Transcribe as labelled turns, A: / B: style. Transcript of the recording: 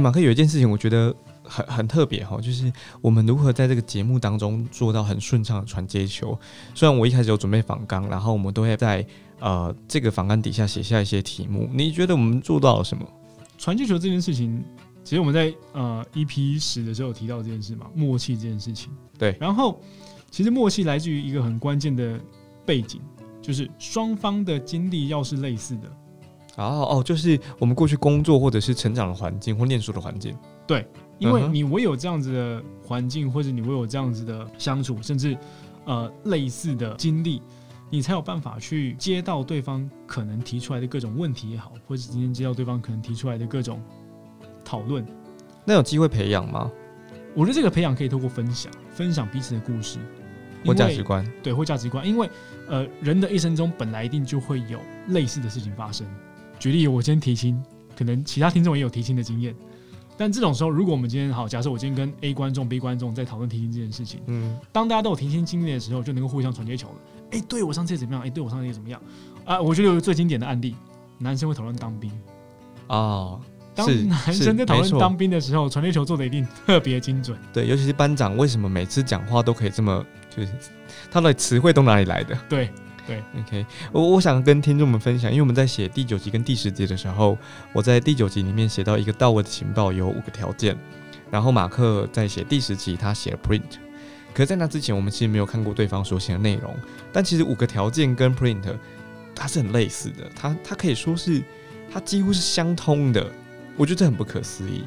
A: 马克有一件事情，我觉得很很特别哈，就是我们如何在这个节目当中做到很顺畅的传接球。虽然我一开始有准备访纲，然后我们都会在呃这个访纲底下写下一些题目。你觉得我们做到了什么？
B: 传接球这件事情，其实我们在呃 EP 十的时候有提到这件事嘛，默契这件事情。
A: 对，
B: 然后其实默契来自于一个很关键的背景，就是双方的经历要是类似的。
A: 哦哦，就是我们过去工作或者是成长的环境或念书的环境。
B: 对，因为你唯有这样子的环境，或者你唯有这样子的相处，甚至呃类似的经历，你才有办法去接到对方可能提出来的各种问题也好，或者是今天接到对方可能提出来的各种讨论。
A: 那有机会培养吗？
B: 我觉得这个培养可以透过分享，分享彼此的故事
A: 或价值观？
B: 对，或价值观，因为呃，人的一生中本来一定就会有类似的事情发生。举例，我今天提亲，可能其他听众也有提亲的经验，但这种时候，如果我们今天好，假设我今天跟 A 观众、B 观众在讨论提亲这件事情，
A: 嗯，
B: 当大家都有提亲经验的时候，就能够互相传接球了。哎、对我上次也怎么样？哎、对我上次也怎么样？啊，我觉得有个最经典的案例，男生会讨论当兵。
A: 哦，
B: 当
A: 是
B: 男生在讨论当兵的时候，传接球做的一定特别精准。
A: 对，尤其是班长，为什么每次讲话都可以这么，就是他的词汇都哪里来的
B: 对
A: ，？OK，我我想跟听众们分享，因为我们在写第九集跟第十集的时候，我在第九集里面写到一个到位的情报有五个条件，然后马克在写第十集他写了 print，可是在那之前我们其实没有看过对方所写的内容，但其实五个条件跟 print 它是很类似的，它它可以说是它几乎是相通的，我觉得这很不可思议。